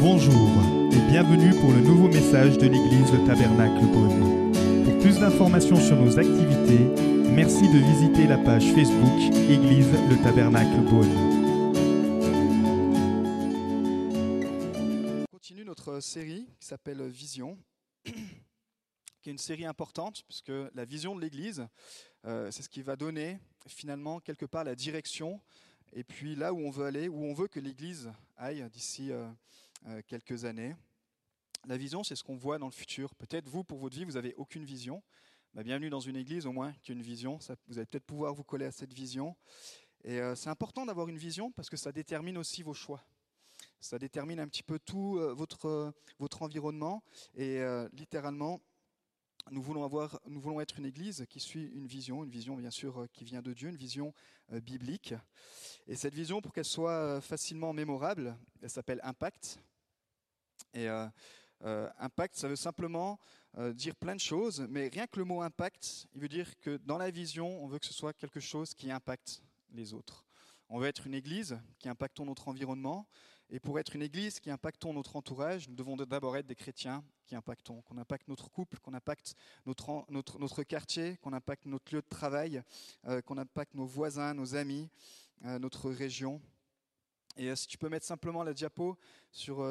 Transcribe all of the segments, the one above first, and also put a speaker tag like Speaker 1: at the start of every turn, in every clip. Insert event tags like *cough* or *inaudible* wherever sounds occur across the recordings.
Speaker 1: Bonjour et bienvenue pour le nouveau message de l'église Le Tabernacle Beaune. Pour plus d'informations sur nos activités, merci de visiter la page Facebook Église Le Tabernacle Beaune.
Speaker 2: On continue notre série qui s'appelle Vision, *clears throat* qui est une série importante puisque la vision de l'Église, euh, c'est ce qui va donner finalement quelque part la direction et puis là où on veut aller, où on veut que l'Église aille d'ici euh, quelques années. La vision, c'est ce qu'on voit dans le futur. Peut-être vous, pour votre vie, vous n'avez aucune vision. Bah, bienvenue dans une église au moins qui a une vision. Vous allez peut-être pouvoir vous coller à cette vision. Et euh, c'est important d'avoir une vision parce que ça détermine aussi vos choix. Ça détermine un petit peu tout euh, votre, votre environnement. Et littéralement, nous voulons, avoir, nous voulons être une église qui suit une vision, une vision bien sûr qui vient de Dieu, une vision biblique. Et cette vision, pour qu'elle soit facilement mémorable, elle s'appelle Impact. Et euh, euh, impact, ça veut simplement euh, dire plein de choses, mais rien que le mot impact, il veut dire que dans la vision, on veut que ce soit quelque chose qui impacte les autres. On veut être une église qui impacte notre environnement. Et pour être une église qui impacte notre entourage, nous devons d'abord être des chrétiens qui impactons, qu'on impacte notre couple, qu'on impacte notre, quartier, qu'on impacte notre lieu de travail, qu'on impacte nos voisins, nos amis, notre région. Et si tu peux mettre simplement la diapo sur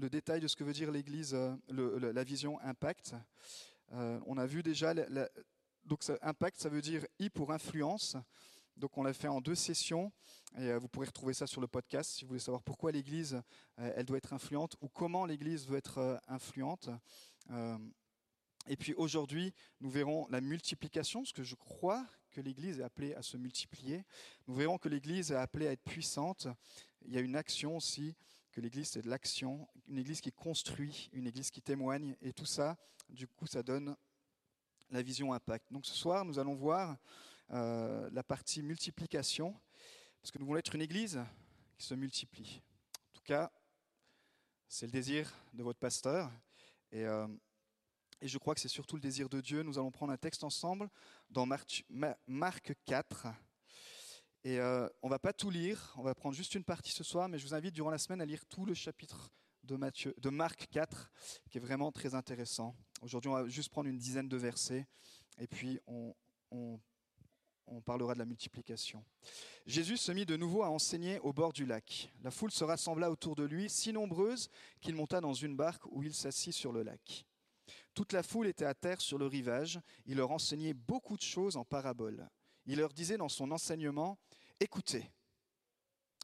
Speaker 2: le détail de ce que veut dire l'Église, euh, la vision impact. Euh, on a vu déjà, donc impact, ça veut dire I pour influence. Donc on l'a fait en deux sessions et euh, vous pourrez retrouver ça sur le podcast si vous voulez savoir pourquoi l'Église elle doit être influente ou comment l'Église veut être influente. et puis aujourd'hui, nous verrons la multiplication, parce que je crois que l'Église est appelée à se multiplier. Nous verrons que l'Église est appelée à être puissante. Il y a une action aussi que l'Église, c'est de l'action, une Église qui construit, une Église qui témoigne, et tout ça, du coup, ça donne la vision impact. Donc ce soir, nous allons voir euh, la partie multiplication, parce que nous voulons être une Église qui se multiplie. En tout cas, c'est le désir de votre pasteur, et, euh, je crois que c'est surtout le désir de Dieu. Nous allons prendre un texte ensemble dans Marc, Marc 4, et euh, on ne va pas tout lire, on va prendre juste une partie ce soir, mais je vous invite durant la semaine à lire tout le chapitre de, Matthieu, de Marc 4, qui est vraiment très intéressant. Aujourd'hui, on va juste prendre une dizaine de versets, et puis on parlera de la multiplication. Jésus se mit de nouveau à enseigner au bord du lac. La foule se rassembla autour de lui, si nombreuse qu'il monta dans une barque où il s'assit sur le lac. Toute la foule était à terre sur le rivage. Il leur enseignait beaucoup de choses en paraboles. Il leur disait dans son enseignement Écoutez.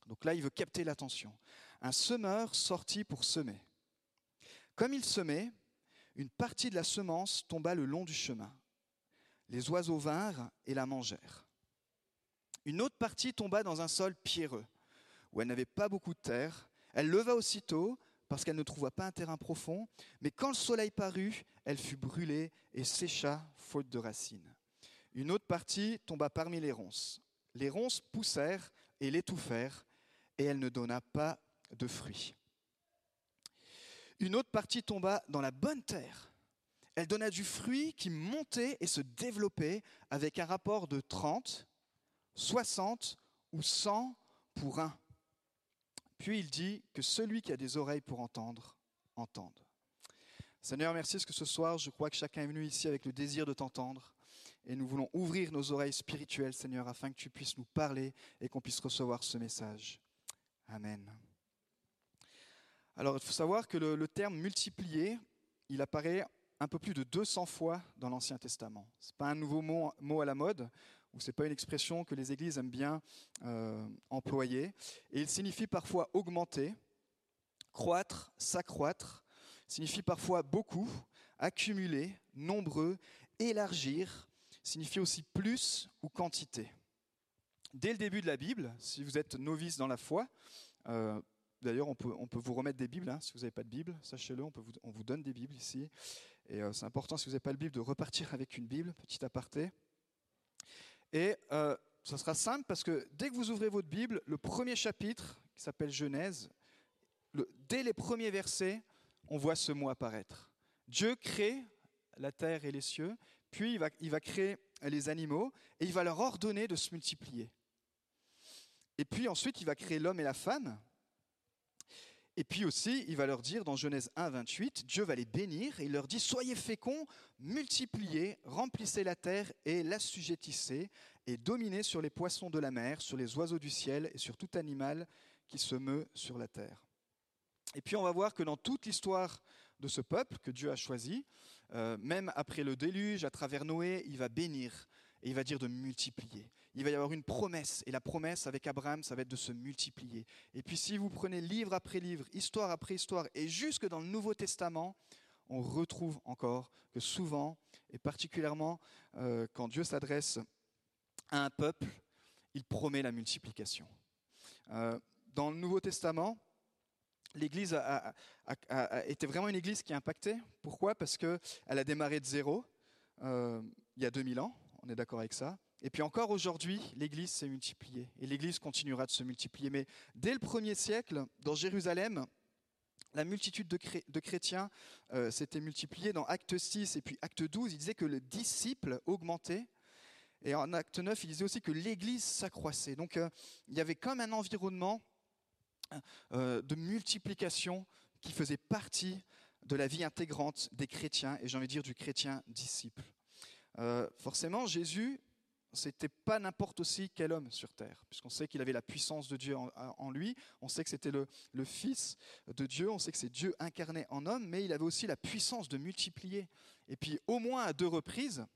Speaker 2: Donc là, il veut capter l'attention. Un semeur sortit pour semer. Comme il semait, une partie de la semence tomba le long du chemin. Les oiseaux vinrent et la mangèrent. Une autre partie tomba dans un sol pierreux, où elle n'avait pas beaucoup de terre. Elle leva aussitôt, parce qu'elle ne trouva pas un terrain profond, mais quand le soleil parut, elle fut brûlée et sécha, faute de racines. Une autre partie tomba parmi les ronces. Les ronces poussèrent et l'étouffèrent, et elle ne donna pas de fruits. Une autre partie tomba dans la bonne terre. Elle donna du fruit qui montait et se développait avec un rapport de 30, 60 ou 100 pour un. Puis il dit que celui qui a des oreilles pour entendre, entende. Seigneur, merci parce que ce soir, je crois que chacun est venu ici avec le désir de t'entendre. Et nous voulons ouvrir nos oreilles spirituelles, Seigneur, afin que tu puisses nous parler et qu'on puisse recevoir ce message. Amen. Alors, il faut savoir que le, terme multiplier, il apparaît un peu plus de 200 fois dans l'Ancien Testament. Ce n'est pas un nouveau mot, à la mode, ou ce n'est pas une expression que les églises aiment bien euh, employer. Et il signifie parfois augmenter, croître, s'accroître, signifie parfois beaucoup, accumuler, nombreux, élargir, signifie aussi plus ou quantité. Dès le début de la Bible, si vous êtes novice dans la foi, euh, d'ailleurs on peut, on peut vous remettre des Bibles, hein, si vous n'avez pas de Bible, sachez-le, on, on vous donne des Bibles ici. Et euh, c'est important, si vous n'avez pas de Bible, de repartir avec une Bible, petit aparté. Et euh, ça sera simple parce que dès que vous ouvrez votre Bible, le premier chapitre, qui s'appelle Genèse, le, dès les premiers versets, on voit ce mot apparaître. Dieu crée la terre et les cieux, puis il va, il va créer les animaux et il va leur ordonner de se multiplier. Et puis ensuite, il va créer l'homme et la femme. Et puis aussi, il va leur dire dans Genèse 1, 28, Dieu va les bénir et il leur dit Soyez féconds, multipliez, remplissez la terre et l'assujettissez, et dominez sur les poissons de la mer, sur les oiseaux du ciel et sur tout animal qui se meut sur la terre. Et puis on va voir que dans toute l'histoire de ce peuple que Dieu a choisi, euh, même après le déluge, à travers Noé, il va bénir et il va dire de multiplier. Il va y avoir une promesse, et la promesse avec Abraham, ça va être de se multiplier. Et puis si vous prenez livre après livre, histoire après histoire, et jusque dans le Nouveau Testament, on retrouve encore que souvent, et particulièrement euh, quand Dieu s'adresse à un peuple, il promet la multiplication. Euh, dans le Nouveau Testament, l'Église a, été vraiment une Église qui a impacté. Pourquoi? Parce qu'elle a démarré de zéro euh, il y a 2000 ans, on est d'accord avec ça. Et puis encore aujourd'hui, l'Église s'est multipliée et l'Église continuera de se multiplier. Mais dès le premier siècle, dans Jérusalem, la multitude de, chrétiens euh, s'était multipliée. Dans Acte 6 et puis Acte 12, il disait que le disciple augmentait. Et en Acte 9, il disait aussi que l'Église s'accroissait. Donc euh, il y avait comme un environnement euh, de multiplication qui faisait partie de la vie intégrante des chrétiens, et j'ai envie de dire du chrétien disciple. Forcément, Jésus, c'était pas n'importe aussi quel homme sur terre, puisqu'on sait qu'il avait la puissance de Dieu en, lui, on sait que c'était le, Fils de Dieu, on sait que c'est Dieu incarné en homme, mais il avait aussi la puissance de multiplier. Et puis, au moins à deux reprises,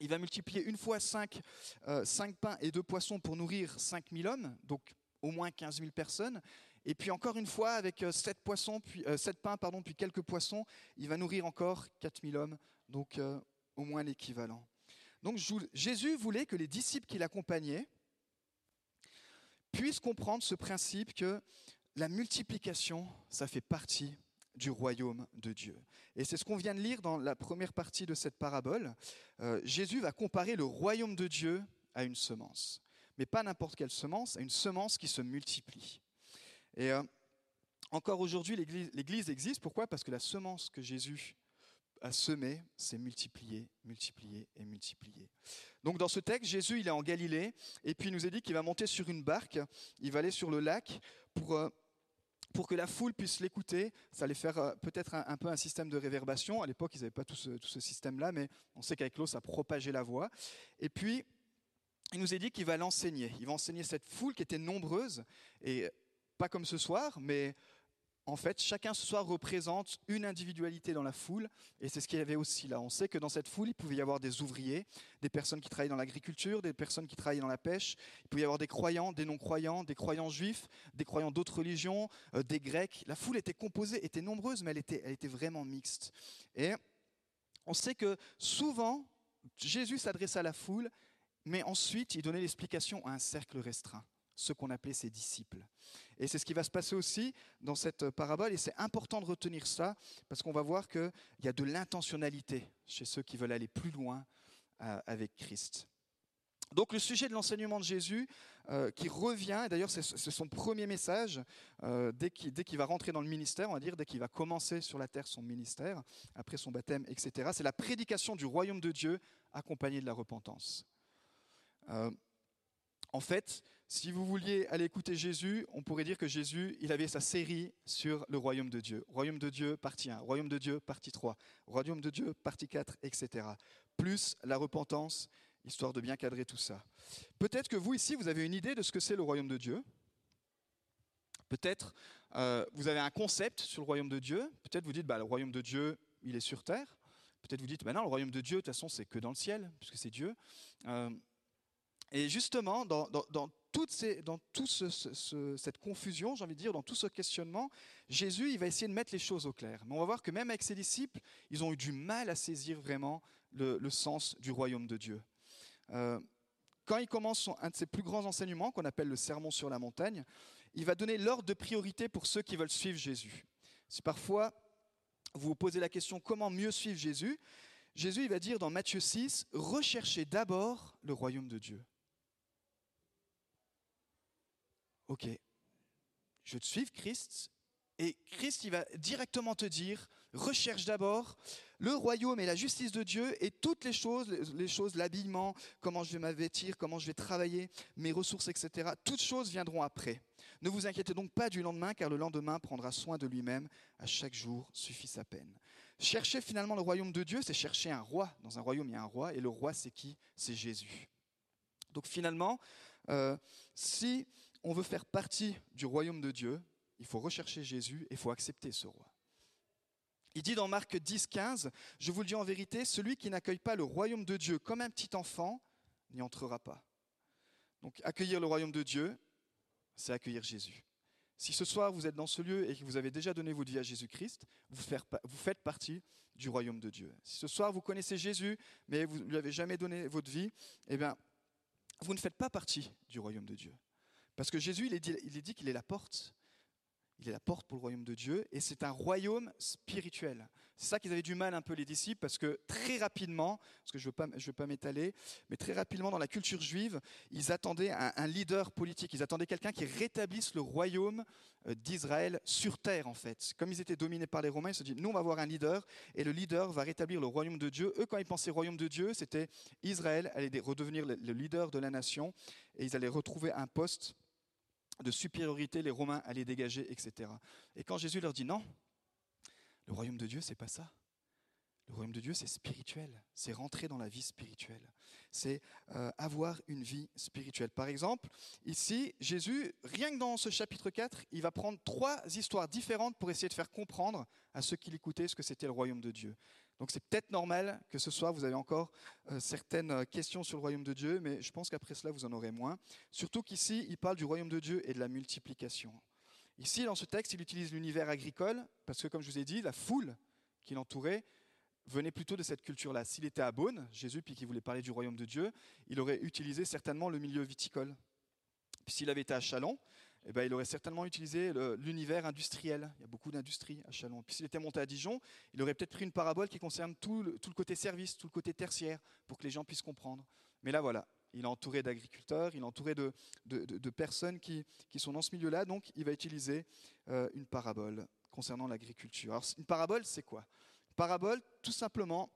Speaker 2: il va multiplier une fois cinq, euh, pains et deux poissons pour nourrir cinq mille hommes, donc au moins 15 000 personnes. Et puis encore une fois, avec euh, sept, poissons, puis, euh, sept pains pardon, puis quelques poissons, il va nourrir encore 4 000 hommes, donc au moins l'équivalent. Donc Jésus voulait que les disciples qui l'accompagnaient puissent comprendre ce principe que la multiplication, ça fait partie du royaume de Dieu. Et c'est ce qu'on vient de lire dans la première partie de cette parabole. Jésus va comparer le royaume de Dieu à une semence mais pas n'importe quelle semence, une semence qui se multiplie. Et euh, encore aujourd'hui, l'Église existe. Pourquoi? Parce que la semence que Jésus a semée s'est multipliée, multipliée et multipliée. Donc dans ce texte, Jésus, il est en Galilée, et puis il nous est dit qu'il va monter sur une barque, il va aller sur le lac pour... Euh, pour que la foule puisse l'écouter, ça allait faire euh, peut-être un, peu un système de réverbation. À l'époque, ils n'avaient pas tout ce, tout ce système-là, mais on sait qu'avec l'eau, ça propageait la voix. Et puis, il nous est dit qu'il va l'enseigner. Il va enseigner cette foule qui était nombreuse, et pas comme ce soir, mais en fait, chacun ce soir représente une individualité dans la foule, et c'est ce qu'il y avait aussi là. On sait que dans cette foule, il pouvait y avoir des ouvriers, des personnes qui travaillaient dans l'agriculture, des personnes qui travaillaient dans la pêche, il pouvait y avoir des croyants, des non-croyants, des croyants juifs, des croyants d'autres religions, euh, des grecs. La foule était composée, était nombreuse, mais elle était, elle était vraiment mixte. Et on sait que souvent, Jésus s'adresse à la foule mais ensuite, il donnait l'explication à un cercle restreint, ce qu'on appelait ses disciples. Et c'est ce qui va se passer aussi dans cette parabole, et c'est important de retenir ça, parce qu'on va voir qu'il y a de l'intentionnalité chez ceux qui veulent aller plus loin euh, avec Christ. Donc le sujet de l'enseignement de Jésus, euh, qui revient, d'ailleurs c'est son premier message, euh, dès qu'il va rentrer dans le ministère, on va dire, dès qu'il va commencer sur la terre son ministère, après son baptême, etc., c'est la prédication du royaume de Dieu accompagnée de la repentance. En fait, si vous vouliez aller écouter Jésus, on pourrait dire que Jésus, il avait sa série sur le royaume de Dieu. Royaume de Dieu, partie 1. Royaume de Dieu, partie 3. Royaume de Dieu, partie 4, etc. Plus la repentance, histoire de bien cadrer tout ça. Peut-être que vous, ici, vous avez une idée de ce que c'est le royaume de Dieu. Peut-être euh, vous avez un concept sur le royaume de Dieu. Peut-être vous dites, bah, le royaume de Dieu, il est sur terre. Peut-être vous dites, bah non, le royaume de Dieu, de toute façon, c'est que dans le ciel, puisque c'est Dieu. Euh, et justement, dans, toute cette confusion, j'ai envie de dire, dans tout ce questionnement, Jésus, il va essayer de mettre les choses au clair. Mais on va voir que même avec ses disciples, ils ont eu du mal à saisir vraiment le, sens du royaume de Dieu. Euh, quand il commence un de ses plus grands enseignements, qu'on appelle le sermon sur la montagne, il va donner l'ordre de priorité pour ceux qui veulent suivre Jésus. Si parfois vous vous posez la question comment mieux suivre Jésus, Jésus il va dire dans Matthieu 6, recherchez d'abord le royaume de Dieu. Ok, je te suivre Christ, Et Christ, il va directement te dire, recherche d'abord le royaume et la justice de Dieu et toutes les choses, les choses, l'habillement, comment je vais m'avêtir, comment je vais travailler, mes ressources, etc. Toutes choses viendront après. Ne vous inquiétez donc pas du lendemain, car le lendemain prendra soin de lui-même. À chaque jour suffit sa peine. Chercher finalement le royaume de Dieu, c'est chercher un roi. Dans un royaume, il y a un roi, et le roi, c'est qui? C'est Jésus. Donc finalement, euh, si on veut faire partie du royaume de Dieu, il faut rechercher Jésus et il faut accepter ce roi. Il dit dans Marc 10, 15, Je vous le dis en vérité, celui qui n'accueille pas le royaume de Dieu comme un petit enfant n'y entrera pas. Donc accueillir le royaume de Dieu, c'est accueillir Jésus. Si ce soir vous êtes dans ce lieu et que vous avez déjà donné votre vie à Jésus-Christ, vous, faites partie du royaume de Dieu. Si ce soir vous connaissez Jésus, mais vous ne lui avez jamais donné votre vie, eh bien, vous ne faites pas partie du royaume de Dieu. Parce que Jésus, il est dit qu'il est la porte. Il est la porte pour le royaume de Dieu et c'est un royaume spirituel. C'est ça qu'ils avaient du mal un peu les disciples parce que très rapidement, parce que je ne veux pas, m'étaler, mais très rapidement dans la culture juive, ils attendaient un, leader politique, ils attendaient quelqu'un qui rétablisse le royaume euh, d'Israël sur terre en fait. Comme ils étaient dominés par les Romains, ils se disent, nous on va avoir un leader et le leader va rétablir le royaume de Dieu. Eux quand ils pensaient royaume de Dieu, c'était Israël allait redevenir le leader de la nation et ils allaient retrouver un poste de supériorité, les Romains allaient dégager, etc. Et quand Jésus leur dit non, le royaume de Dieu, c'est pas ça. Le royaume de Dieu, c'est spirituel, c'est rentrer dans la vie spirituelle, c'est euh, avoir une vie spirituelle. Par exemple, ici, Jésus, rien que dans ce chapitre 4, il va prendre trois histoires différentes pour essayer de faire comprendre à ceux qui l'écoutaient ce que c'était le royaume de Dieu. Donc c'est peut-être normal que ce soir, vous avez encore euh, certaines euh, questions sur le royaume de Dieu, mais je pense qu'après cela, vous en aurez moins. Surtout qu'ici, il parle du royaume de Dieu et de la multiplication. Ici, dans ce texte, il utilise l'univers agricole, parce que, comme je vous ai dit, la foule qui l'entourait venait plutôt de cette culture-là. S'il était à Beaune, Jésus, puis qu'il voulait parler du royaume de Dieu, il aurait utilisé certainement le milieu viticole. Puis s'il avait été à Chalon, eh ben, il aurait certainement utilisé l'univers industriel. Il y a beaucoup d'industries à Chalon. Puis s'il était monté à Dijon, il aurait peut-être pris une parabole qui concerne tout le, côté service, tout le côté tertiaire, pour que les gens puissent comprendre. Mais là, voilà, il est entouré d'agriculteurs, il est entouré de, personnes qui, sont dans ce milieu-là, donc il va utiliser euh, une parabole concernant l'agriculture. Alors, une parabole, c'est quoi? Parabole, tout simplement,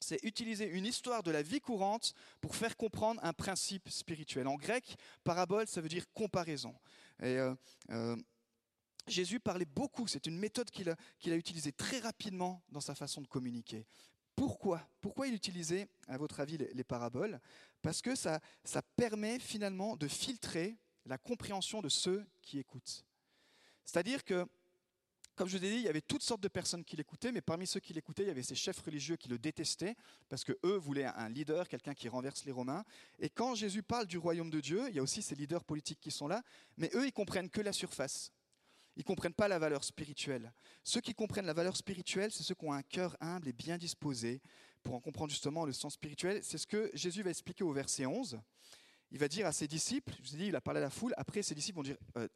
Speaker 2: c'est utiliser une histoire de la vie courante pour faire comprendre un principe spirituel. En grec, parabole, ça veut dire comparaison. Et euh, euh, Jésus parlait beaucoup, c'est une méthode qu'il a, utilisée très rapidement dans sa façon de communiquer. Pourquoi? Pourquoi il utilisait, à votre avis, les, paraboles? Parce que ça, ça permet finalement de filtrer la compréhension de ceux qui écoutent. C'est-à-dire que comme je vous ai dit, il y avait toutes sortes de personnes qui l'écoutaient, mais parmi ceux qui l'écoutaient, il y avait ces chefs religieux qui le détestaient, parce que eux voulaient un leader, quelqu'un qui renverse les Romains. Et quand Jésus parle du royaume de Dieu, il y a aussi ces leaders politiques qui sont là, mais eux, ils comprennent que la surface. Ils ne comprennent pas la valeur spirituelle. Ceux qui comprennent la valeur spirituelle, c'est ceux qui ont un cœur humble et bien disposé pour en comprendre justement le sens spirituel. C'est ce que Jésus va expliquer au verset 11. Il va dire à ses disciples, je vous ai dit, il a parlé à la foule, après ses disciples vont dire, euh,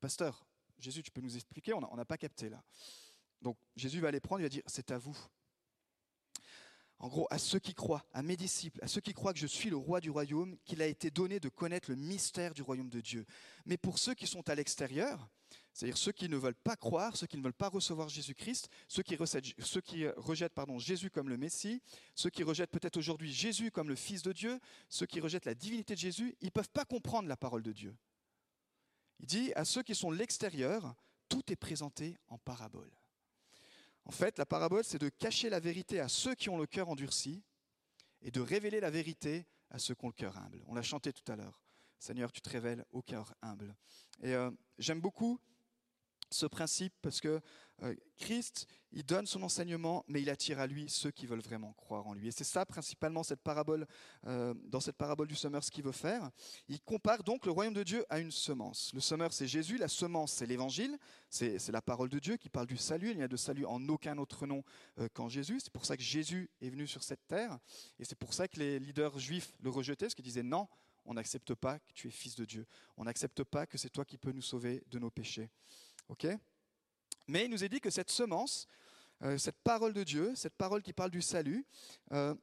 Speaker 2: Pasteur, Jésus, tu peux nous expliquer On n'a pas capté là. Donc Jésus va les prendre, il va dire, c'est à vous. En gros, à ceux qui croient, à mes disciples, à ceux qui croient que je suis le roi du royaume, qu'il a été donné de connaître le mystère du royaume de Dieu. Mais pour ceux qui sont à l'extérieur, c'est-à-dire ceux qui ne veulent pas croire, ceux qui ne veulent pas recevoir Jésus-Christ, ceux qui, ceux qui rejettent Jésus comme le Messie, ceux qui rejettent peut-être aujourd'hui Jésus comme le Fils de Dieu, ceux qui rejettent la divinité de Jésus, ils ne peuvent pas comprendre la parole de Dieu. Il dit à ceux qui sont l'extérieur, tout est présenté en parabole. En fait, la parabole, c'est de cacher la vérité à ceux qui ont le cœur endurci et de révéler la vérité à ceux qui ont le cœur humble. On l'a chanté tout à l'heure. Seigneur, tu te révèles au cœur humble. Et euh, j'aime beaucoup ce principe parce que euh, Christ, il donne son enseignement, mais il attire à lui ceux qui veulent vraiment croire en lui. Et c'est ça principalement cette parabole, euh, dans cette parabole du semeur, ce qu'il veut faire. Il compare donc le royaume de Dieu à une semence. Le semeur, c'est Jésus, la semence, c'est l'évangile, c'est la parole de Dieu qui parle du salut. Il n'y a de salut en aucun autre nom euh, qu'en Jésus. C'est pour ça que Jésus est venu sur cette terre. Et c'est pour ça que les leaders juifs le rejetaient, parce qu'ils disaient non, on n'accepte pas que tu es fils de Dieu. On n'accepte pas que c'est toi qui peux nous sauver de nos péchés. Mais il nous est dit que cette semence, euh, cette parole de Dieu, cette parole qui parle du salut, euh,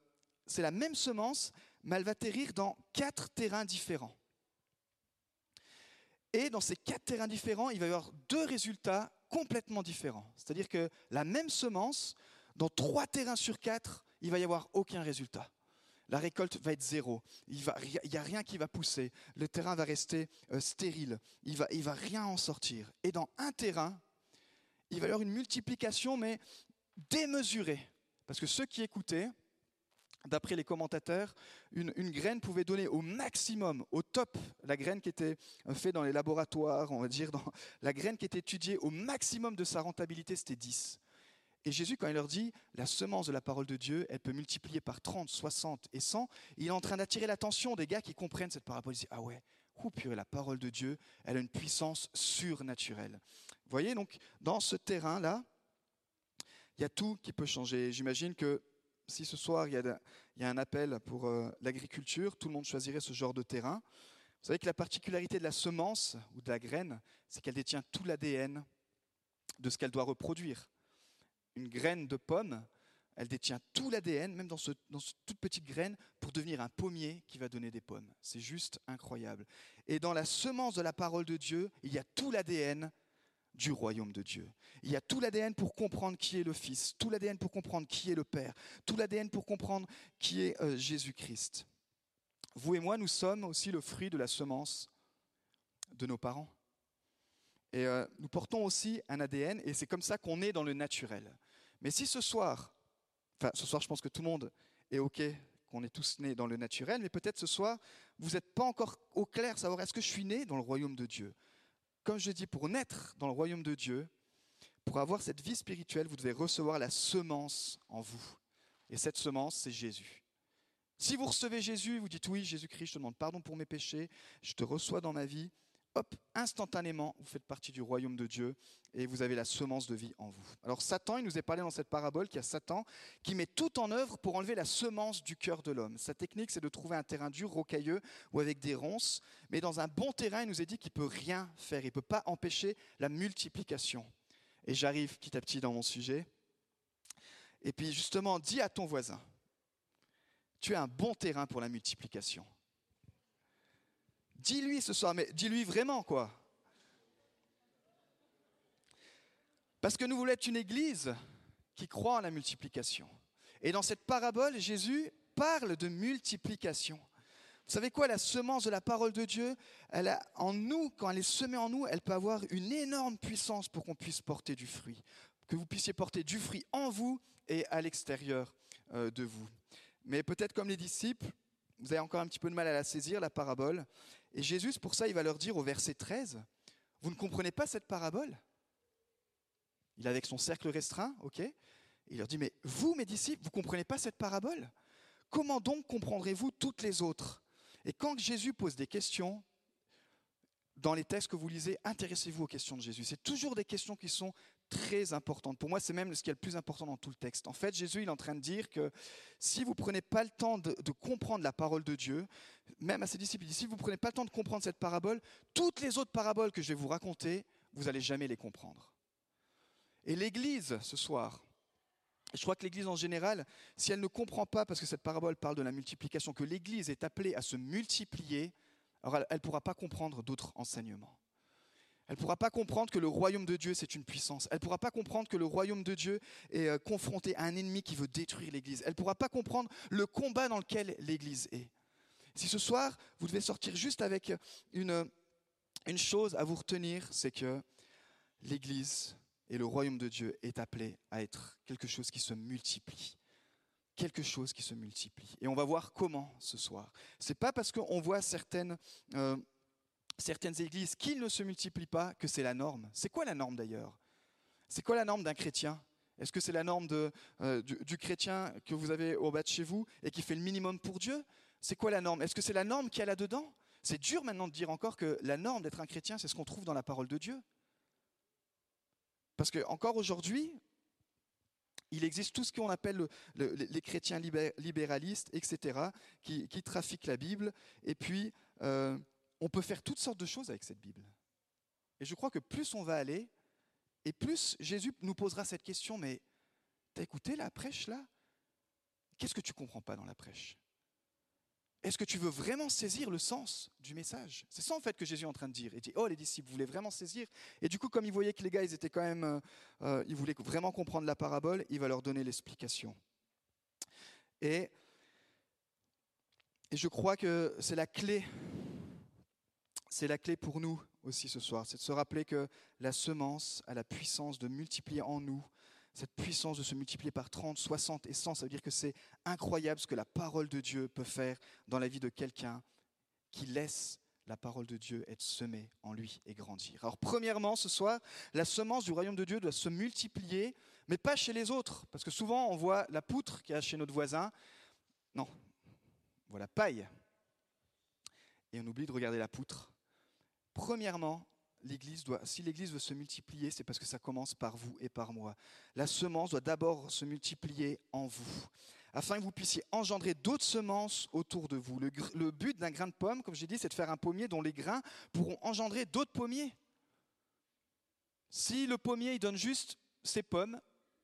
Speaker 2: c'est la même semence, mais elle va atterrir dans quatre terrains différents. Et dans ces quatre terrains différents, il va y avoir deux résultats complètement différent. C'est-à-dire que la même semence, dans trois terrains sur quatre, il va y avoir aucun résultat. La récolte va être zéro. Il n'y a rien qui va pousser. Le terrain va rester euh, stérile. Il ne va, va rien en sortir. Et dans un terrain, il va y avoir une multiplication, mais démesurée. Parce que ceux qui écoutaient, D'après les commentateurs, une, graine pouvait donner au maximum, au top, la graine qui était faite dans les laboratoires, on va dire, la graine qui était étudiée au maximum de sa rentabilité, c'était 10. Et Jésus, quand il leur dit, la semence de la parole de Dieu, elle peut multiplier par 30, 60 et 100, il est en train d'attirer l'attention des gars qui comprennent cette parabole. Ils disent, ah ouais, ouh, purée, la parole de Dieu, elle a une puissance surnaturelle. Vous voyez, donc, dans ce terrain-là, il y a tout qui peut changer. J'imagine que si ce soir il y a, un appel pour euh, l'agriculture, tout le monde choisirait ce genre de terrain. Vous savez que la particularité de la semence ou de la graine, c'est qu'elle détient tout l'ADN de ce qu'elle doit reproduire. Une graine de pomme, elle détient tout l'ADN, même dans, ce, dans cette toute petite graine, pour devenir un pommier qui va donner des pommes. C'est juste incroyable. Et dans la semence de la parole de Dieu, il y a tout l'ADN du royaume de Dieu. Il y a tout l'ADN pour comprendre qui est le Fils, tout l'ADN pour comprendre qui est le Père, tout l'ADN pour comprendre qui est euh, Jésus-Christ. Vous et moi, nous sommes aussi le fruit de la semence de nos parents. Et euh, nous portons aussi un ADN, et c'est comme ça qu'on est dans le naturel. Mais si ce soir, enfin ce soir je pense que tout le monde est OK, qu'on est tous nés dans le naturel, mais peut-être ce soir, vous n'êtes pas encore au clair savoir est-ce que je suis né dans le royaume de Dieu? Comme je dis, pour naître dans le royaume de Dieu, pour avoir cette vie spirituelle, vous devez recevoir la semence en vous. Et cette semence, c'est Jésus. Si vous recevez Jésus, vous dites oui, Jésus-Christ, je te demande pardon pour mes péchés, je te reçois dans ma vie, hop, instantanément, vous faites partie du royaume de Dieu et vous avez la semence de vie en vous. Alors Satan, il nous est parlé dans cette parabole qu'il y a Satan qui met tout en œuvre pour enlever la semence du cœur de l'homme. Sa technique, c'est de trouver un terrain dur, rocailleux ou avec des ronces, mais dans un bon terrain, il nous est dit qu'il peut rien faire, il ne peut pas empêcher la multiplication. Et j'arrive petit à petit dans mon sujet. Et puis justement, dis à ton voisin, tu as un bon terrain pour la multiplication. Dis-lui ce soir, mais dis-lui vraiment quoi. Parce que nous voulons être une église qui croit en la multiplication. Et dans cette parabole, Jésus parle de multiplication. Vous savez quoi, la semence de la parole de Dieu, elle en nous, quand elle est semée en nous, elle peut avoir une énorme puissance pour qu'on puisse porter du fruit, que vous puissiez porter du fruit en vous et à l'extérieur euh, de vous. Mais peut-être comme les disciples, vous avez encore un petit peu de mal à la saisir, la parabole. Et Jésus, pour ça, il va leur dire au verset 13, vous ne comprenez pas cette parabole? Il est avec son cercle restreint, ok Il leur dit, mais vous, mes disciples, vous ne comprenez pas cette parabole? Comment donc comprendrez-vous toutes les autres? Et quand Jésus pose des questions, dans les textes que vous lisez, intéressez-vous aux questions de Jésus. C'est toujours des questions qui sont très importantes. Pour moi, c'est même ce qui est le plus important dans tout le texte. En fait, Jésus il est en train de dire que si vous ne prenez pas le temps de, comprendre la parole de Dieu, même à ses disciples, si vous ne prenez pas le temps de comprendre cette parabole, toutes les autres paraboles que je vais vous raconter, vous n'allez jamais les comprendre. Et l'Église, ce soir, je crois que l'Église en général, si elle ne comprend pas, parce que cette parabole parle de la multiplication, que l'Église est appelée à se multiplier, alors elle ne pourra pas comprendre d'autres enseignements. Elle ne pourra pas comprendre que le royaume de Dieu, c'est une puissance. Elle ne pourra pas comprendre que le royaume de Dieu est euh, confronté à un ennemi qui veut détruire l'Église. Elle ne pourra pas comprendre le combat dans lequel l'Église est. Si ce soir, vous devez sortir juste avec une, une chose à vous retenir, c'est que l'Église et le royaume de Dieu est appelé à être quelque chose qui se multiplie quelque chose qui se multiplie. Et on va voir comment ce soir. C'est pas parce qu'on voit certaines, euh, certaines églises qui ne se multiplient pas que c'est la norme. C'est quoi la norme d'ailleurs? C'est quoi la norme d'un chrétien? Est-ce que c'est la norme euh, du, chrétien que vous avez au bas de chez vous et qui fait le minimum pour Dieu? C'est quoi la norme? Est-ce que c'est la norme qu'il y a là-dedans? C'est dur maintenant de dire encore que la norme d'être un chrétien, c'est ce qu'on trouve dans la parole de Dieu. Parce que encore aujourd'hui, il existe tout ce qu'on appelle les chrétiens libéralistes, etc., qui, trafiquent la Bible. Et puis, euh, on peut faire toutes sortes de choses avec cette Bible. Et je crois que plus on va aller, et plus Jésus nous posera cette question, mais t'as écouté la prêche là? Qu'est-ce que tu comprends pas dans la prêche? Est-ce que tu veux vraiment saisir le sens du message? C'est ça en fait que Jésus est en train de dire. Il dit, oh les disciples, vous voulez vraiment saisir? Et du coup, comme il voyait que les gars, ils étaient quand même, euh, euh, ils voulaient vraiment comprendre la parabole, il va leur donner l'explication. Et, et je crois que c'est la clé, c'est la clé pour nous aussi ce soir, c'est de se rappeler que la semence a la puissance de multiplier en nous cette puissance de se multiplier par 30, 60 et 100, ça veut dire que c'est incroyable ce que la parole de Dieu peut faire dans la vie de quelqu'un qui laisse la parole de Dieu être semée en lui et grandir. Alors premièrement, ce soir, la semence du royaume de Dieu doit se multiplier, mais pas chez les autres, parce que souvent on voit la poutre qu'il y a chez notre voisin. Non, on voit la paille. Et on oublie de regarder la poutre. Premièrement, si l'Église veut se multiplier, c'est parce que ça commence par vous et par moi. La semence doit d'abord se multiplier en vous, afin que vous puissiez engendrer d'autres semences autour de vous. Le, but d'un grain de pomme, comme j'ai dit, c'est de faire un pommier dont les grains pourront engendrer d'autres pommiers. Si le pommier il donne juste ses pommes,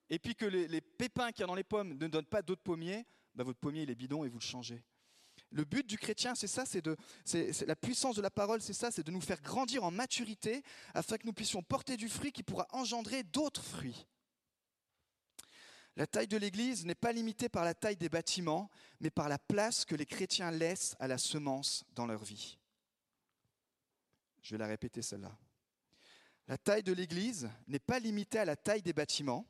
Speaker 2: et puis que les, pépins qu'il y a dans les pommes ne donnent pas d'autres pommiers, bah, votre pommier il est bidon et vous le changez. Le but du chrétien, c'est ça, c'est de, la puissance de la parole, c'est ça, c'est de nous faire grandir en maturité afin que nous puissions porter du fruit qui pourra engendrer d'autres fruits. La taille de l'Église n'est pas limitée par la taille des bâtiments, mais par la place que les chrétiens laissent à la semence dans leur vie. Je vais la répéter celle-là. La taille de l'Église n'est pas limitée à la taille des bâtiments,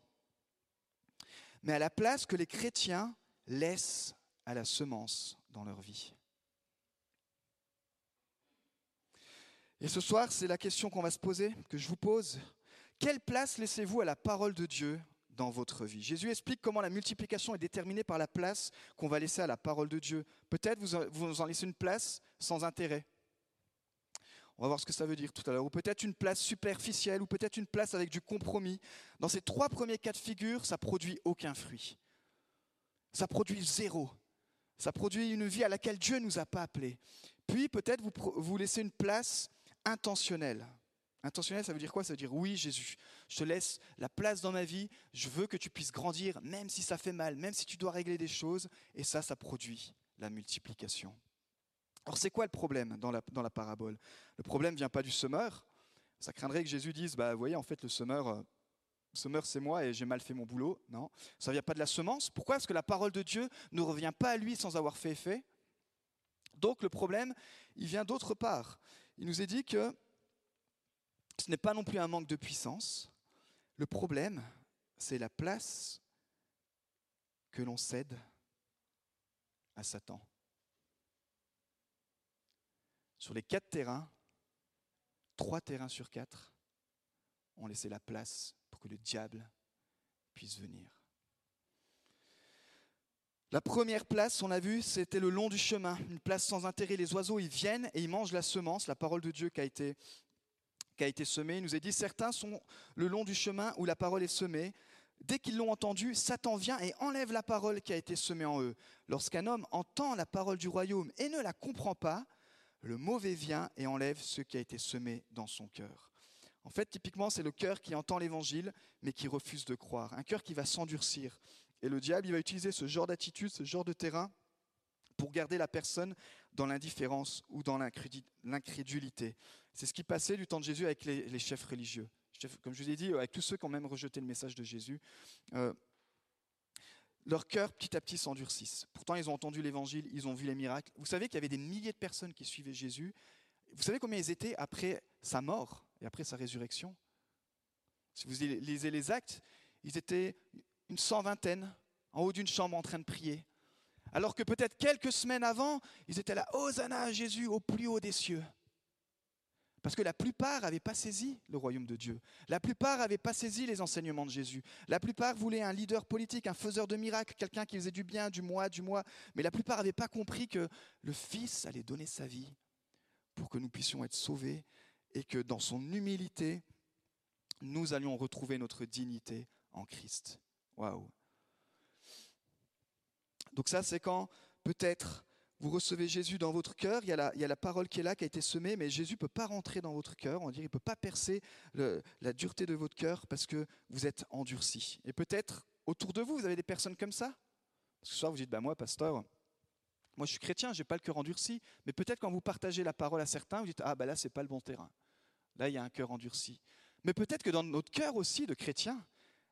Speaker 2: mais à la place que les chrétiens laissent à la semence dans leur vie. Et ce soir, c'est la question qu'on va se poser, que je vous pose. Quelle place laissez-vous à la parole de Dieu dans votre vie? Jésus explique comment la multiplication est déterminée par la place qu'on va laisser à la parole de Dieu. Peut-être vous, en laissez une place sans intérêt. On va voir ce que ça veut dire tout à l'heure. Ou peut-être une place superficielle, ou peut-être une place avec du compromis. Dans ces trois premiers cas de figure, ça produit aucun fruit. Ça produit zéro. Ça produit une vie à laquelle Dieu ne nous a pas appelés. Puis peut-être vous, vous laissez une place intentionnelle. Intentionnelle, ça veut dire quoi? Ça veut dire oui, Jésus, je te laisse la place dans ma vie, je veux que tu puisses grandir, même si ça fait mal, même si tu dois régler des choses, et ça, ça produit la multiplication. Alors c'est quoi le problème dans la, dans la parabole? Le problème ne vient pas du semeur. Ça craindrait que Jésus dise, bah, vous voyez, en fait, le semeur, euh, semeur c'est moi et j'ai mal fait mon boulot. Non, ça ne vient pas de la semence? Pourquoi? Parce que la parole de Dieu ne revient pas à lui sans avoir fait effet. Donc le problème, il vient d'autre part. Il nous est dit que ce n'est pas non plus un manque de puissance. Le problème, c'est la place que l'on cède à Satan. Sur les quatre terrains, trois terrains sur quatre ont laissé la place le diable puisse venir. La première place, on a vu, c'était le long du chemin, une place sans intérêt. Les oiseaux, ils viennent et ils mangent la semence, la parole de Dieu qui a été, qui a été semée. Il nous est dit, certains sont le long du chemin où la parole est semée. Dès qu'ils l'ont entendu, Satan vient et enlève la parole qui a été semée en eux. Lorsqu'un homme entend la parole du royaume et ne la comprend pas, le mauvais vient et enlève ce qui a été semé dans son cœur. En fait, typiquement, c'est le cœur qui entend l'évangile, mais qui refuse de croire. Un cœur qui va s'endurcir. Et le diable, il va utiliser ce genre d'attitude, ce genre de terrain, pour garder la personne dans l'indifférence ou dans l'incrédulité. C'est ce qui passait du temps de Jésus avec les, chefs religieux. Comme je vous ai dit, avec tous ceux qui ont même rejeté le message de Jésus, euh, leur cœur petit à petit s'endurcissent. Pourtant, ils ont entendu l'évangile, ils ont vu les miracles. Vous savez qu'il y avait des milliers de personnes qui suivaient Jésus. Vous savez combien ils étaient après sa mort? Après sa résurrection. Si vous lisez les actes, ils étaient une cent vingtaine en haut d'une chambre en train de prier. Alors que peut-être quelques semaines avant, ils étaient là, Hosanna à Jésus au plus haut des cieux. Parce que la plupart n'avaient pas saisi le royaume de Dieu. La plupart n'avaient pas saisi les enseignements de Jésus. La plupart voulaient un leader politique, un faiseur de miracles, quelqu'un qui faisait du bien, du moi, du moi. Mais la plupart n'avaient pas compris que le Fils allait donner sa vie pour que nous puissions être sauvés et que dans son humilité, nous allions retrouver notre dignité en Christ. Waouh! Donc ça, c'est quand peut-être vous recevez Jésus dans votre cœur, il y, a la, parole qui est là, qui a été semée, mais Jésus ne peut pas rentrer dans votre cœur, on dirait, il ne peut pas percer la dureté de votre cœur parce que vous êtes endurci. Et peut-être autour de vous, vous avez des personnes comme ça. Parce que ce soir, vous dites, bah, moi, pasteur, Moi, je suis chrétien, je n'ai pas le cœur endurci, mais peut-être quand vous partagez la parole à certains, vous dites Ah, ben là, c'est pas le bon terrain. Là, il y a un cœur endurci. Mais peut-être que dans notre cœur aussi de chrétien,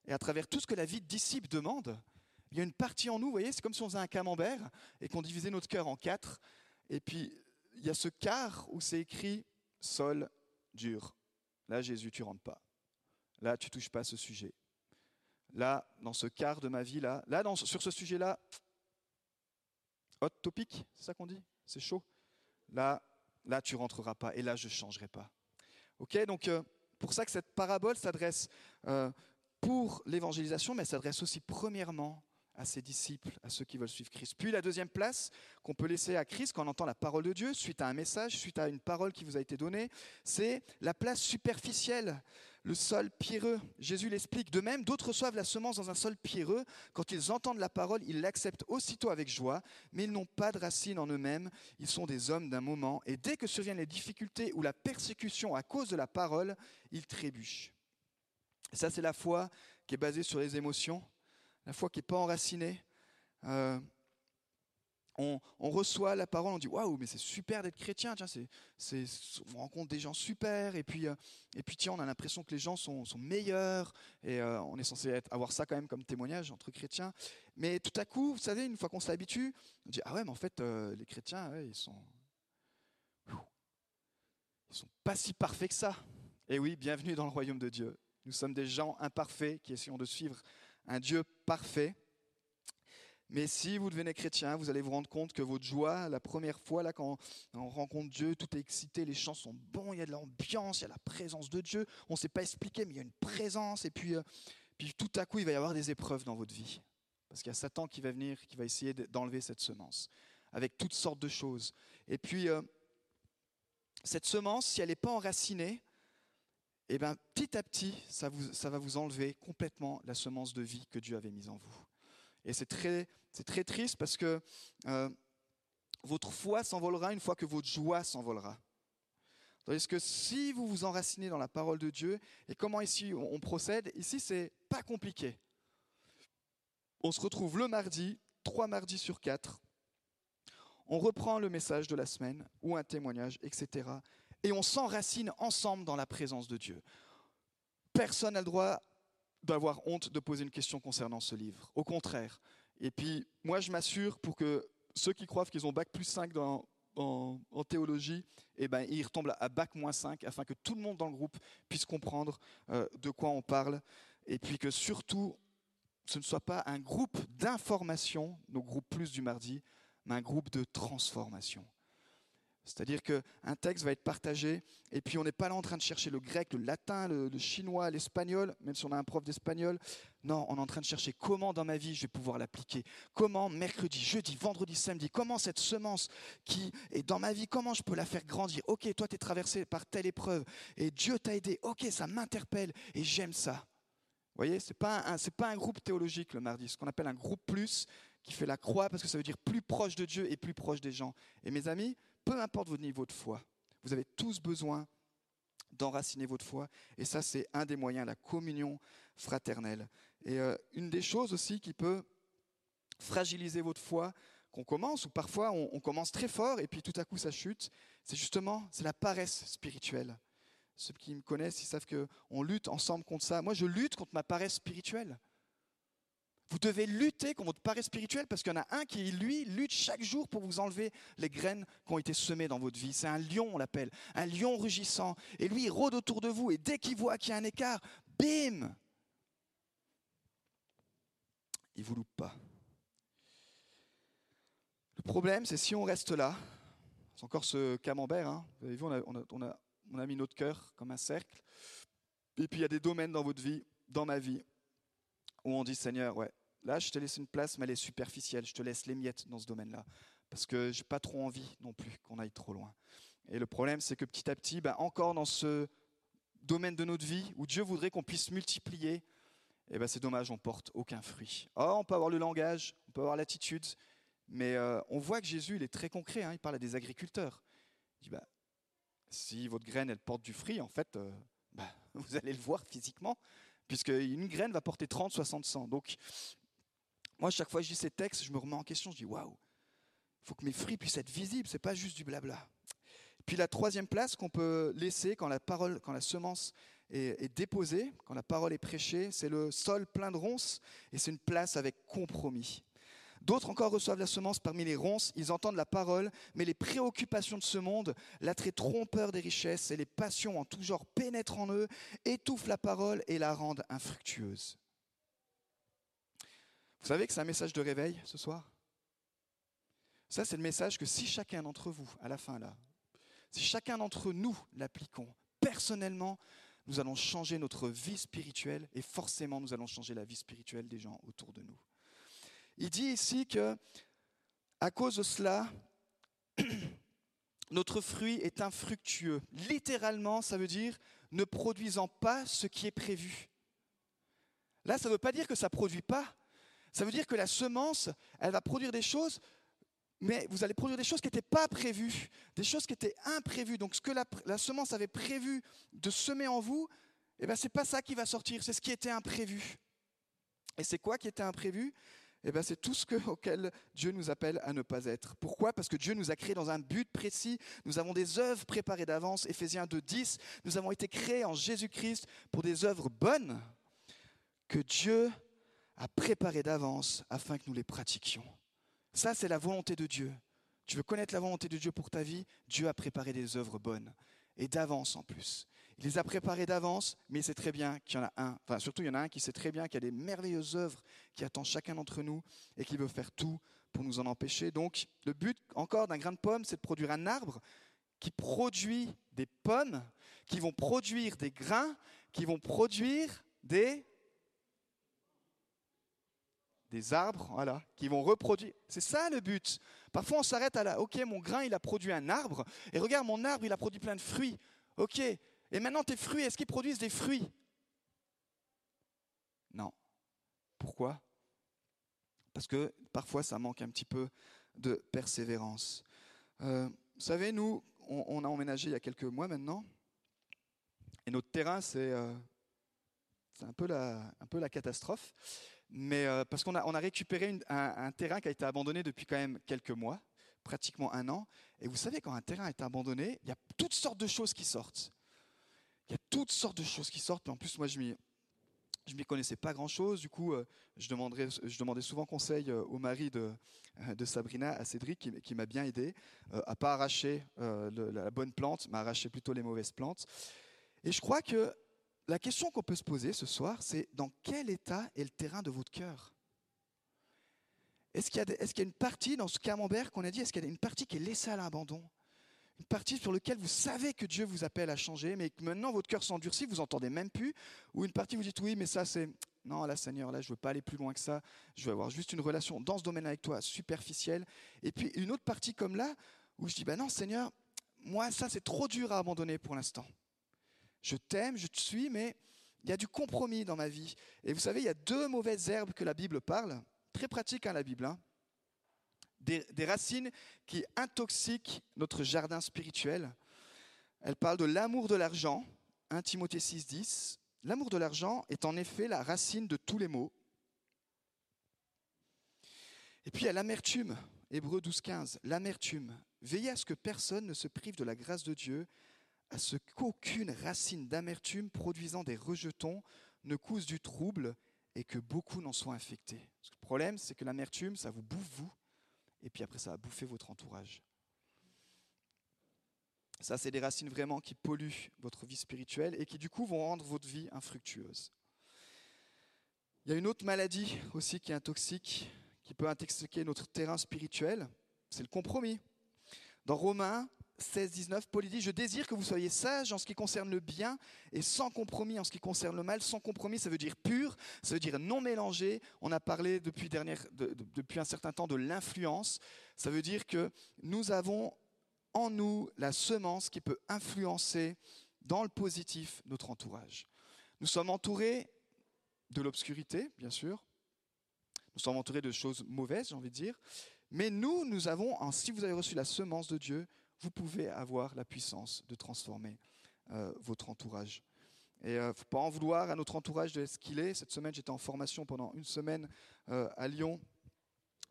Speaker 2: et à travers tout ce que la vie de disciple demande, il y a une partie en nous, vous voyez, c'est comme si on faisait un camembert et qu'on divisait notre cœur en quatre. Et puis, il y a ce quart où c'est écrit sol dur. Là, Jésus, tu rentres pas. Là, tu touches pas à ce sujet. Là, dans ce quart de ma vie, là, là sur ce sujet-là, hot topic, c'est ça qu'on dit? C'est chaud? Là, là, tu rentreras pas. Et là, je changerai pas. Ok, donc euh, pour ça que cette parabole s'adresse euh, pour l'évangélisation, mais s'adresse aussi premièrement à ses disciples, à ceux qui veulent suivre Christ. Puis la deuxième place qu'on peut laisser à Christ quand on entend la parole de Dieu, suite à un message, suite à une parole qui vous a été donnée, c'est la place superficielle, le sol pierreux. Jésus l'explique. De même, d'autres reçoivent la semence dans un sol pierreux. Quand ils entendent la parole, ils l'acceptent aussitôt avec joie, mais ils n'ont pas de racine en eux-mêmes. Ils sont des hommes d'un moment. Et dès que surviennent les difficultés ou la persécution à cause de la parole, ils trébuchent. Ça, c'est la foi qui est basée sur les émotions la foi qui n'est pas enracinée. Euh, on, reçoit la parole, on dit waouh, mais c'est super d'être chrétien, tiens, on rencontre des gens super, et puis, euh, et puis tiens, on a l'impression que les gens sont, meilleurs, et euh, on est censé avoir ça quand même comme témoignage entre chrétiens. Mais tout à coup, vous savez, une fois qu'on s'habitue, on dit ah ouais, mais en fait, les chrétiens, ils sont, ils sont pas si parfaits que ça. Et oui, bienvenue dans le royaume de Dieu. Nous sommes des gens imparfaits qui essayons de suivre un Dieu parfait. Mais si vous devenez chrétien, vous allez vous rendre compte que votre joie, la première fois, là, quand on rencontre Dieu, tout est excité, les chants sont bons, il y a de l'ambiance, il y a la présence de Dieu. On ne sait pas expliquer, mais il y a une présence. Et puis, euh, puis tout à coup, il va y avoir des épreuves dans votre vie. Parce qu'il y a Satan qui va venir, qui va essayer d'enlever cette semence, avec toutes sortes de choses. Et puis, euh, cette semence, si elle n'est pas enracinée, eh bien, petit à petit, ça, vous, ça, va vous enlever complètement la semence de vie que Dieu avait mise en vous. Et c'est très, c'est très triste parce que euh, votre foi s'envolera une fois que votre joie s'envolera. Tandis que si vous vous enracinez dans la parole de Dieu, et comment ici on procède, ici c'est pas compliqué. On se retrouve le mardi, trois mardis sur quatre. On reprend le message de la semaine ou un témoignage, etc et on s'enracine ensemble dans la présence de Dieu. Personne n'a le droit d'avoir honte de poser une question concernant ce livre. Au contraire. Et puis, moi, je m'assure pour que ceux qui croient qu'ils ont bac plus 5 dans, en, théologie, eh ben, ils retombent à bac moins 5 afin que tout le monde dans le groupe puisse comprendre euh, de quoi on parle. Et puis que surtout, ce ne soit pas un groupe d'information, nos groupes plus du mardi, mais un groupe de transformation. C'est-à-dire qu'un texte va être partagé, et puis on n'est pas là en train de chercher le grec, le latin, le, chinois, l'espagnol, même si on a un prof d'espagnol. Non, on est en train de chercher comment dans ma vie je vais pouvoir l'appliquer. Comment mercredi, jeudi, vendredi, samedi, comment cette semence qui est dans ma vie, comment je peux la faire grandir? Ok, toi tu es traversé par telle épreuve, et Dieu t'a aidé. Ok, ça m'interpelle, et j'aime ça. Vous voyez, ce n'est pas, un, pas un groupe théologique le mardi, ce qu'on appelle un groupe plus, qui fait la croix, parce que ça veut dire plus proche de Dieu et plus proche des gens. Et mes amis, peu importe votre niveau de foi, vous avez tous besoin d'enraciner votre foi. Et ça, c'est un des moyens, la communion fraternelle. Et euh, une des choses aussi qui peut fragiliser votre foi, qu'on commence, ou parfois on, commence très fort et puis tout à coup ça chute, c'est justement c'est la paresse spirituelle. Ceux qui me connaissent, ils savent qu'on lutte ensemble contre ça. Moi, je lutte contre ma paresse spirituelle. Vous devez lutter contre votre paresse spirituelle parce qu'il y en a un qui, lui, lutte chaque jour pour vous enlever les graines qui ont été semées dans votre vie. C'est un lion, on l'appelle, un lion rugissant. Et lui, il rôde autour de vous et dès qu'il voit qu'il y a un écart, bim Il vous loupe pas. Le problème, c'est si on reste là, c'est encore ce camembert, hein. vous avez vu, a, on a mis notre cœur comme un cercle, et puis il y a des domaines dans votre vie, dans ma vie, où on dit Seigneur, ouais, Là, je te laisse une place, mais elle est superficielle. Je te laisse les miettes dans ce domaine-là. Parce que je n'ai pas trop envie non plus qu'on aille trop loin. Et le problème, c'est que petit à petit, ben, encore dans ce domaine de notre vie où Dieu voudrait qu'on puisse multiplier, eh ben, c'est dommage, on porte aucun fruit. Oh, on peut avoir le langage, on peut avoir l'attitude, mais euh, on voit que Jésus, il est très concret. Hein, il parle à des agriculteurs. Il dit, bah, si votre graine, elle porte du fruit, en fait, euh, bah, *laughs* vous allez le voir physiquement, puisque une graine va porter 30, 60, 100. Donc, moi, chaque fois que je lis ces textes, je me remets en question, je dis waouh, Il faut que mes fruits puissent être visibles, c'est pas juste du blabla. Puis la troisième place qu'on peut laisser quand la parole, quand la semence est, est déposée, quand la parole est prêchée, c'est le sol plein de ronces et c'est une place avec compromis. D'autres encore reçoivent la semence parmi les ronces, ils entendent la parole, mais les préoccupations de ce monde, l'attrait trompeur des richesses et les passions en tout genre pénètrent en eux, étouffent la parole et la rendent infructueuse. Vous savez que c'est un message de réveil ce soir? Ça, c'est le message que si chacun d'entre vous, à la fin là, si chacun d'entre nous l'appliquons personnellement, nous allons changer notre vie spirituelle et forcément nous allons changer la vie spirituelle des gens autour de nous. Il dit ici que, à cause de cela, *clears throat* notre fruit est infructueux. Littéralement, ça veut dire ne produisant pas ce qui est prévu. Là, ça ne veut pas dire que ça ne produit pas. Ça veut dire que la semence, elle va produire des choses, mais vous allez produire des choses qui n'étaient pas prévues, des choses qui étaient imprévues. Donc ce que la, semence avait prévu de semer en vous, eh ben, ce n'est pas ça qui va sortir, c'est ce qui était imprévu. Et c'est quoi qui était imprévu? Eh bien, c'est tout ce que, auquel Dieu nous appelle à ne pas être. Pourquoi? Parce que Dieu nous a créés dans un but précis. Nous avons des œuvres préparées d'avance. Éphésiens 2, 10. Nous avons été créés en Jésus-Christ pour des œuvres bonnes que Dieu a préparées d'avance afin que nous les pratiquions. Ça, c'est la volonté de Dieu. Tu veux connaître la volonté de Dieu pour ta vie? Dieu a préparé des œuvres bonnes et d'avance en plus. Il les a préparés d'avance, mais il sait très bien qu'il y en a un, enfin surtout il y en a un qui sait très bien qu'il y a des merveilleuses œuvres qui attendent chacun d'entre nous et qui veut faire tout pour nous en empêcher. Donc le but encore d'un grain de pomme, c'est de produire un arbre qui produit des pommes, qui vont produire des grains, qui vont produire des des arbres, voilà, qui vont reproduire. C'est ça le but. Parfois on s'arrête à la, ok, mon grain il a produit un arbre, et regarde mon arbre il a produit plein de fruits. Ok, et maintenant, tes fruits, est-ce qu'ils produisent des fruits? Non. Pourquoi? Parce que parfois, ça manque un petit peu de persévérance. Euh, vous savez, nous, on, a emménagé il y a quelques mois maintenant, et notre terrain, c'est euh, un, peu la, un catastrophe. Mais euh, parce qu'on a, récupéré un, terrain qui a été abandonné depuis quand même quelques mois, pratiquement un an. Et vous savez, quand un terrain est abandonné, il y a toutes sortes de choses qui sortent. Il y a toutes sortes de choses qui sortent. en plus, moi, je m'y, je m'y connaissais pas grand-chose. Du coup, euh, je, demandais souvent conseil euh, au mari de, euh, de Sabrina, à Cédric, qui, m'a bien aidé à pas arracher la bonne plante, mais à arracher plutôt les mauvaises plantes. Et je crois que la question qu'on peut se poser ce soir, c'est dans quel état est le terrain de votre cœur? Est-ce qu'il y a une partie dans ce camembert qu'on a dit, est-ce qu'il y a une partie qui est laissée à l'abandon? Une partie sur laquelle vous savez que Dieu vous appelle à changer, mais que maintenant votre cœur s'endurcit, vous entendez même plus, ou une partie vous dites oui, mais ça c'est non, là Seigneur, là je veux pas aller plus loin que ça, je veux avoir juste une relation dans ce domaine avec toi superficielle, et puis une autre partie comme là où je dis ben non Seigneur, moi ça c'est trop dur à abandonner pour l'instant. Je t'aime, je te suis, mais il y a du compromis dans ma vie. Et vous savez, il y a deux mauvaises herbes que la Bible parle, très pratique hein, la Bible. Hein des, racines qui intoxiquent notre jardin spirituel. Elle parle de l'amour de l'argent, 1 Timothée 6, 10. L'amour de l'argent est en effet la racine de tous les maux. Et puis a l'amertume, Hébreu 12, 15. L'amertume. Veillez à ce que personne ne se prive de la grâce de Dieu, à ce qu'aucune racine d'amertume produisant des rejetons ne cause du trouble et que beaucoup n'en soient infectés. le problème, c'est que l'amertume, ça vous bouffe vous, et puis après ça va bouffer votre entourage. Ça, c'est des racines vraiment qui polluent votre vie spirituelle et qui du coup vont rendre votre vie infructueuse. Il y a une autre maladie aussi qui est un toxique, qui peut intoxiquer notre terrain spirituel, c'est le compromis. Dans Romains 16, 19, Paul dit, je désire que vous soyez sages en ce qui concerne le bien et sans compromis en ce qui concerne le mal. Sans compromis, ça veut dire pur, ça veut dire non mélangé. On a parlé depuis, un certain temps de l'influence. Ça veut dire que nous avons en nous la semence qui peut influencer dans le positif notre entourage. Nous sommes entourés de l'obscurité, bien sûr. Nous sommes entourés de choses mauvaises, j'ai envie de dire. Mais nous, nous avons, si vous avez reçu la semence de Dieu, vous pouvez avoir la puissance de transformer euh, votre entourage. Et euh, faut pas en vouloir à notre entourage de ce qu'il est. Cette semaine, j'étais en formation pendant une semaine euh, à Lyon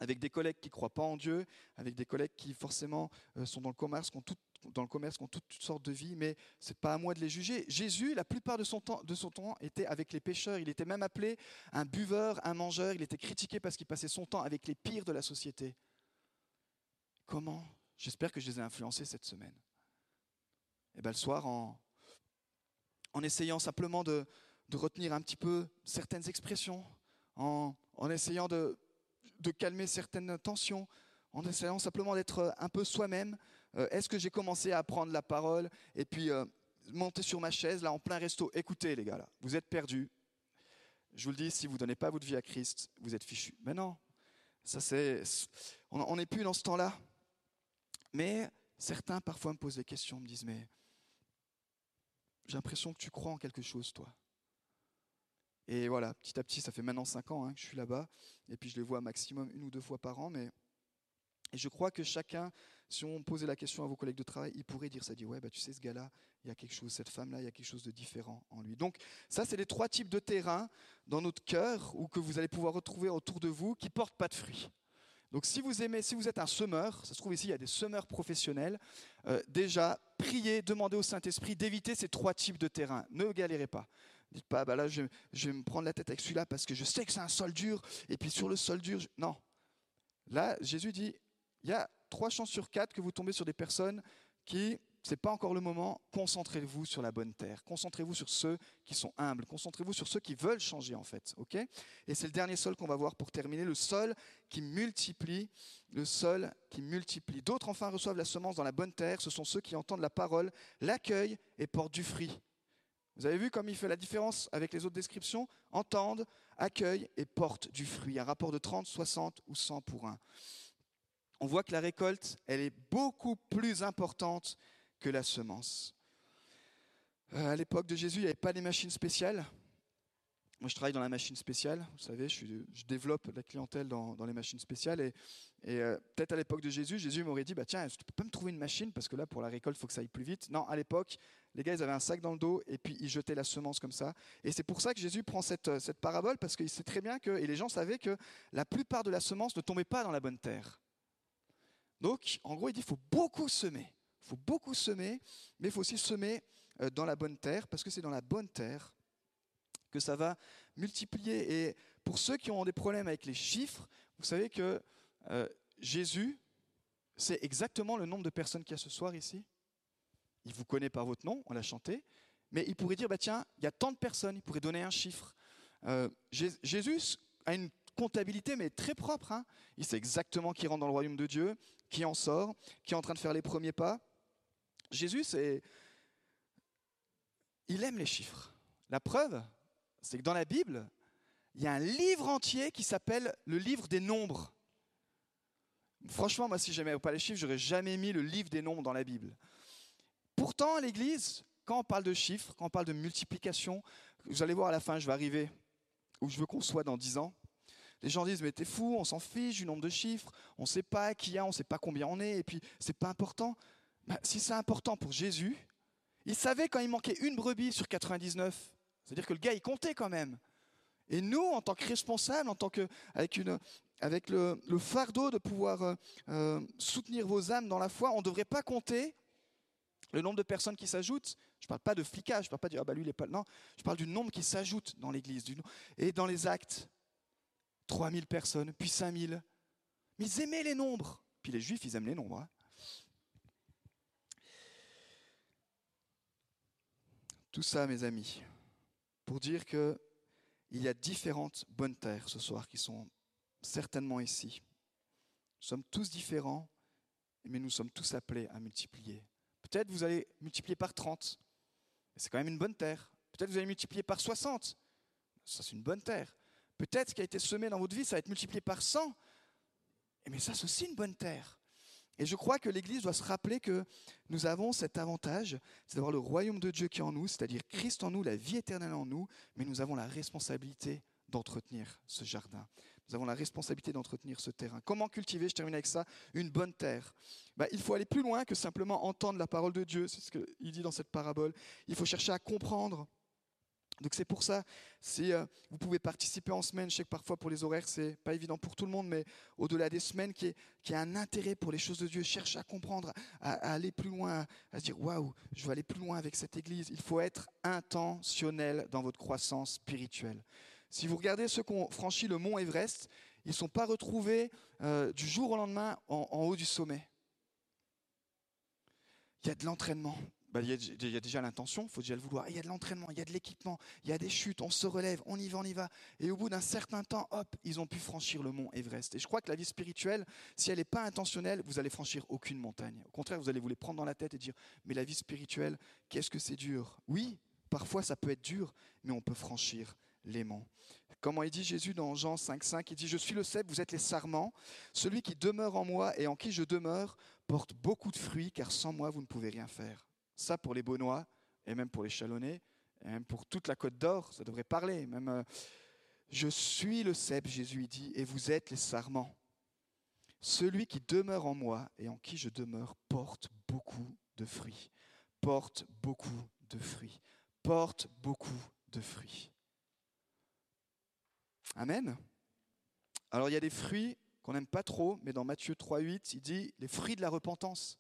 Speaker 2: avec des collègues qui ne croient pas en Dieu, avec des collègues qui forcément euh, sont dans le commerce, qui ont, dans le commerce, ont toutes, sortes de vies, mais ce n'est pas à moi de les juger. Jésus, la plupart de son, temps, de son temps, était avec les pécheurs. Il était même appelé un buveur, un mangeur. Il était critiqué parce qu'il passait son temps avec les pires de la société. Comment J'espère que je les ai influencés cette semaine. Et eh bien le soir, en, essayant simplement de, retenir un petit peu certaines expressions, en, essayant de, de calmer certaines tensions, en essayant simplement d'être un peu soi-même. Euh, est-ce que j'ai commencé à prendre la parole et puis euh, monter sur ma chaise, là, en plein resto? Écoutez, les gars, là, vous êtes perdus. Je vous le dis, si vous ne donnez pas votre vie à Christ, vous êtes fichus. Mais non, ça c'est, on n'est plus dans ce temps-là. Mais certains parfois me posent des questions, me disent, mais j'ai l'impression que tu crois en quelque chose, toi. Et voilà, petit à petit, ça fait maintenant cinq ans hein, que je suis là-bas, et puis je les vois maximum une ou deux fois par an, mais je crois que chacun, si on posait la question à vos collègues de travail, ils pourraient dire ça, dit ouais, bah tu sais ce gars-là, il y a quelque chose, cette femme-là, il y a quelque chose de différent en lui. Donc ça, c'est les trois types de terrains dans notre cœur ou que vous allez pouvoir retrouver autour de vous qui portent pas de fruits. Donc si vous aimez, si vous êtes un semeur, ça se trouve ici, il y a des semeurs professionnels, euh, déjà, priez, demandez au Saint-Esprit d'éviter ces trois types de terrains. Ne galérez pas. Dites pas, bah là, je, vais me prendre la tête avec celui-là parce que je sais que c'est un sol dur, et puis sur le sol dur, non. Là, Jésus dit, il y a trois chances sur quatre que vous tombez sur des personnes qui, n'est pas encore le moment, concentrez-vous sur la bonne terre. Concentrez-vous sur ceux qui sont humbles. Concentrez-vous sur ceux qui veulent changer, en fait. ok? Et c'est le dernier sol qu'on va voir pour terminer, le sol qui multiplie, le sol qui multiplie. D'autres, enfin, reçoivent la semence dans la bonne terre. Ce sont ceux qui entendent la parole, l'accueillent et portent du fruit. Vous avez vu comme il fait la différence avec les autres descriptions? Entendent, accueillent et portent du fruit. Un rapport de 30, 60 ou 100 pour 1. On voit que la récolte, elle est beaucoup plus importante que la semence. Euh, à l'époque de Jésus, il n'y avait pas des machines spéciales. Moi, je travaille dans la machine spéciale, vous savez, je, développe la clientèle dans, les machines spéciales. Et, euh, peut-être à l'époque de Jésus, Jésus m'aurait dit, bah, tiens, tu peux pas me trouver une machine? Parce que là, pour la récolte, il faut que ça aille plus vite. Non, à l'époque, les gars, ils avaient un sac dans le dos et puis ils jetaient la semence comme ça. Et c'est pour ça que Jésus prend cette, euh, cette parabole parce qu'il sait très bien que, et les gens savaient que la plupart de la semence ne tombait pas dans la bonne terre. Donc, en gros, il dit qu'il faut beaucoup semer. Il faut beaucoup semer, mais il faut aussi semer euh, dans la bonne terre parce que c'est dans la bonne terre que ça va multiplier. Et pour ceux qui ont des problèmes avec les chiffres, vous savez que euh, Jésus, c'est exactement le nombre de personnes qu'il y a ce soir ici. Il vous connaît par votre nom, on l'a chanté, mais il pourrait dire, bah tiens, il y a tant de personnes, il pourrait donner un chiffre. Euh, Jésus a une comptabilité, mais très propre. Hein. il sait exactement qui rentre dans le royaume de Dieu, qui en sort, qui est en train de faire les premiers pas. Jésus. Il aime les chiffres. La preuve, c'est que dans la Bible, il y a un livre entier qui s'appelle le livre des nombres. Franchement, moi, si j'aimais pas les chiffres, j'aurais jamais mis le livre des nombres dans la Bible. Pourtant, l'Église, quand on parle de chiffres, quand on parle de multiplication, vous allez voir à la fin, je vais arriver où je veux qu'on soit dans dix ans. Les gens disent, mais t'es fou, on s'en fiche du nombre de chiffres, on ne sait pas qui y a, on ne sait pas combien on est, et puis c'est pas important. Bah, si c'est important pour Jésus, il savait quand il manquait une brebis sur 99. C'est-à-dire que le gars, il comptait quand même. Et nous, en tant que responsables, en tant que, avec, le, fardeau de pouvoir euh, euh, soutenir vos âmes dans la foi, on ne devrait pas compter le nombre de personnes qui s'ajoutent. Je ne parle pas de flicage, je ne parle pas de ah bah lui, il est pas. Non, je parle du nombre qui s'ajoute dans l'Église. Et dans les actes, 3000 personnes, puis 5000. Mais ils aimaient les nombres. Puis les Juifs, ils aiment les nombres. Hein. Tout ça, mes amis, pour dire que il y a différentes bonnes terres ce soir qui sont certainement ici. Nous sommes tous différents, mais nous sommes tous appelés à multiplier. Peut-être vous allez multiplier par 30, c'est quand même une bonne terre. Peut-être vous allez multiplier par 60, ça c'est une bonne terre. Peut-être ce qui a été semé dans votre vie, ça va être multiplié par 100, mais ça c'est aussi une bonne terre. Et je crois que l'Église doit se rappeler que nous avons cet avantage, c'est d'avoir le royaume de Dieu qui est en nous, c'est-à-dire Christ en nous, la vie éternelle en nous, mais nous avons la responsabilité d'entretenir ce jardin. Nous avons la responsabilité d'entretenir ce terrain. Comment cultiver, je termine avec ça, une bonne terre? Bah, Il faut aller plus loin que simplement entendre la parole de Dieu, c'est ce qu'il dit dans cette parabole. Il faut chercher à comprendre Donc c'est pour ça, si euh, vous pouvez participer en semaine, je sais que parfois pour les horaires c'est pas évident pour tout le monde, mais au-delà des semaines, qui, qui a un intérêt pour les choses de Dieu, cherche à comprendre, à, aller plus loin, à se dire waouh, je vais aller plus loin avec cette Église. Il faut être intentionnel dans votre croissance spirituelle. Si vous regardez ceux qui ont franchi le mont Everest, ils ne sont pas retrouvés euh, du jour au lendemain en haut du sommet. Il y a de l'entraînement, bah, il, y a, déjà l'intention, il faut déjà le vouloir. Il y a de l'entraînement, il y a de l'équipement, il y a des chutes, on se relève, on y va, on y va. Et au bout d'un certain temps, hop, ils ont pu franchir le mont Everest. Et je crois que la vie spirituelle, si elle n'est pas intentionnelle, vous allez franchir aucune montagne. Au contraire, vous allez vous les prendre dans la tête et dire, mais la vie spirituelle, qu'est-ce que c'est dur? Oui, parfois ça peut être dur, mais on peut franchir les monts. Comment il dit Jésus dans Jean 5,5 Il dit Je suis le cep, vous êtes les sarments. Celui qui demeure en moi et en qui je demeure porte beaucoup de fruits, car sans moi, vous ne pouvez rien faire. Ça, pour les Beaunois, et même pour les Chalonnais, et même pour toute la Côte d'Or, ça devrait parler. Même, euh, je suis le cep, Jésus dit, et vous êtes les sarments. Celui qui demeure en moi et en qui je demeure porte beaucoup de fruits. Porte beaucoup de fruits. Porte beaucoup de fruits. Amen. Alors il y a des fruits qu'on n'aime pas trop, mais dans Matthieu 3.8, il dit les fruits de la repentance.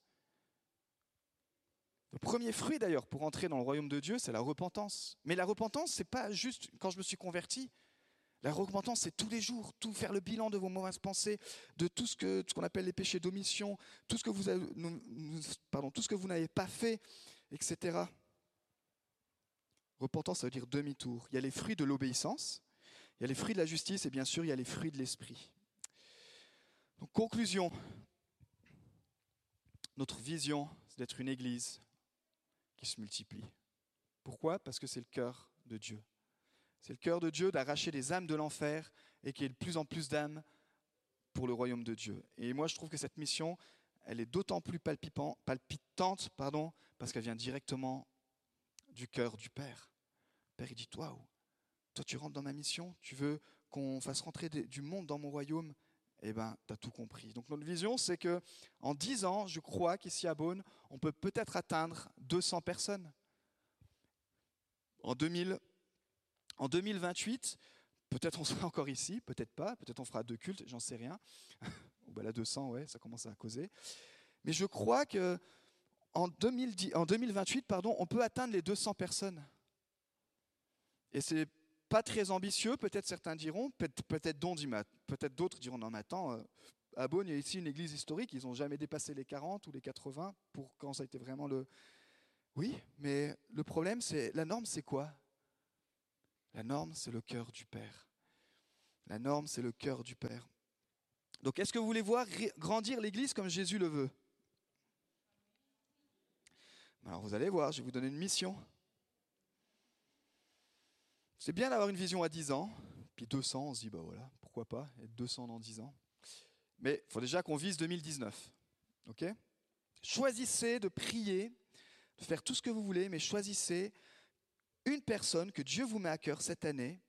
Speaker 2: Le premier fruit d'ailleurs pour entrer dans le royaume de Dieu, c'est la repentance. Mais la repentance, c'est pas juste quand je me suis converti. La repentance, c'est tous les jours, tout faire le bilan de vos mauvaises pensées, de tout ce qu'on appelle les péchés d'omission, tout ce que vous avez, tout ce que vous n'avez pas fait, etc. Repentance, ça veut dire demi-tour. Il y a les fruits de l'obéissance, il y a les fruits de la justice et bien sûr il y a les fruits de l'esprit. Conclusion. Notre vision, c'est d'être une église se multiplie. Pourquoi? Parce que c'est le cœur de Dieu. C'est le cœur de Dieu d'arracher des âmes de l'enfer et qu'il y ait de plus en plus d'âmes pour le royaume de Dieu. Et moi, je trouve que cette mission, elle est d'autant plus palpitante pardon, parce qu'elle vient directement du cœur du Père. Père, il dit, toi, toi, tu rentres dans ma mission, tu veux qu'on fasse rentrer du monde dans mon royaume, eh ben, tu as tout compris. Donc notre vision, c'est que en 10 ans, je crois qu'ici à Beaune, on peut peut-être atteindre 200 personnes. En, 2000, en 2028, peut-être on sera encore ici, peut-être pas, peut-être on fera deux cultes, j'en sais rien. *laughs* Ou ben là 200, ouais, ça commence à causer. Mais je crois que en, 2010, en 2028, pardon, on peut atteindre les 200 personnes. Et c'est pas très ambitieux, peut-être certains diront, peut-être d'autres diront non mais attends, euh, à Beaune, il y a ici une église historique, ils n'ont jamais dépassé les 40 ou les 80 pour quand ça a été vraiment le... Oui, mais le problème, c'est la norme, c'est quoi? La norme, c'est le cœur du Père. La norme, c'est le cœur du Père. Donc, est-ce que vous voulez voir grandir l'Église comme Jésus le veut? Alors, vous allez voir, je vais vous donner une mission. C'est bien d'avoir une vision à 10 ans, puis 200, on se dit, bah voilà, pourquoi pas, être 200 dans 10 ans. Mais il faut déjà qu'on vise 2019. ok? Choisissez de prier, de faire tout ce que vous voulez, mais choisissez une personne que Dieu vous met à cœur cette année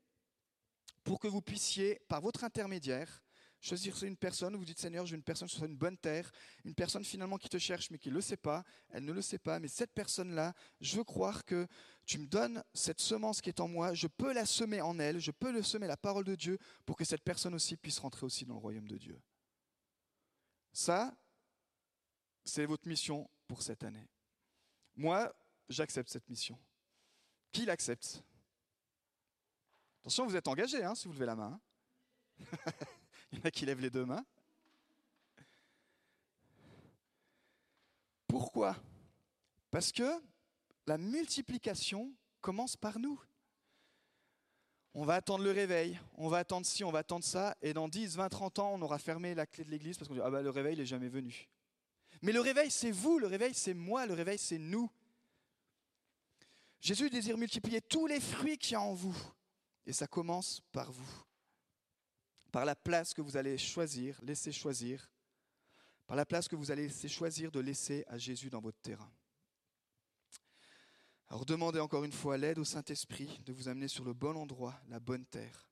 Speaker 2: pour que vous puissiez, par votre intermédiaire, choisir une personne, vous dites Seigneur, j'ai une personne, soit une bonne terre, une personne finalement qui te cherche mais qui ne le sait pas, elle ne le sait pas, mais cette personne-là, je veux croire que tu me donnes cette semence qui est en moi, je peux la semer en elle, je peux le semer la parole de Dieu pour que cette personne aussi puisse rentrer aussi dans le royaume de Dieu. Ça, c'est votre mission pour cette année. Moi, j'accepte cette mission. Qui l'accepte? Attention, vous êtes engagé hein, si vous levez la main. Hein. *laughs* Il y en a qui lèvent les deux mains. Pourquoi? Parce que la multiplication commence par nous. On va attendre le réveil, on va attendre ci, on va attendre ça, et dans 10, 20, 30 ans, on aura fermé la clé de l'église parce qu'on dit Ah bah le réveil n'est jamais venu. Mais le réveil, c'est vous, le réveil, c'est moi, le réveil, c'est nous. Jésus désire multiplier tous les fruits qu'il y a en vous, et ça commence par vous par la place que vous allez choisir, laisser choisir, par la place que vous allez laisser choisir de laisser à Jésus dans votre terrain. Alors demandez encore une fois l'aide au Saint-Esprit de vous amener sur le bon endroit, la bonne terre.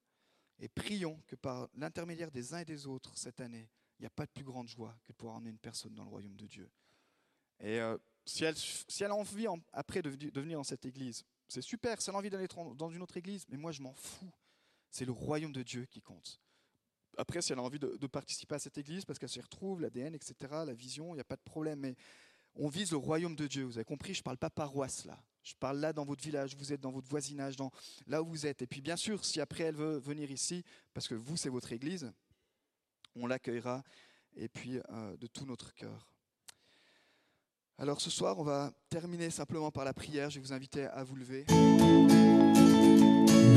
Speaker 2: Et prions que par l'intermédiaire des uns et des autres cette année, il n'y a pas de plus grande joie que de pouvoir emmener une personne dans le royaume de Dieu. Et euh, si, elle, si, elle, a envie après de, de venir dans cette église, c'est super, c'est l'envie d'aller dans une autre église, mais moi je m'en fous. C'est le royaume de Dieu qui compte. Après, si elle a envie de, participer à cette église parce qu'elle s'y retrouve, l'ADN, etc., la vision, il n'y a pas de problème. Mais on vise le royaume de Dieu. Vous avez compris, je ne parle pas paroisse là. Je parle là dans votre village, vous êtes dans votre voisinage, là où vous êtes. Et puis bien sûr, si après elle veut venir ici, parce que vous, c'est votre église, on l'accueillera et puis euh, de tout notre cœur. Alors ce soir, on va terminer simplement par la prière. Je vais vous inviter à vous lever.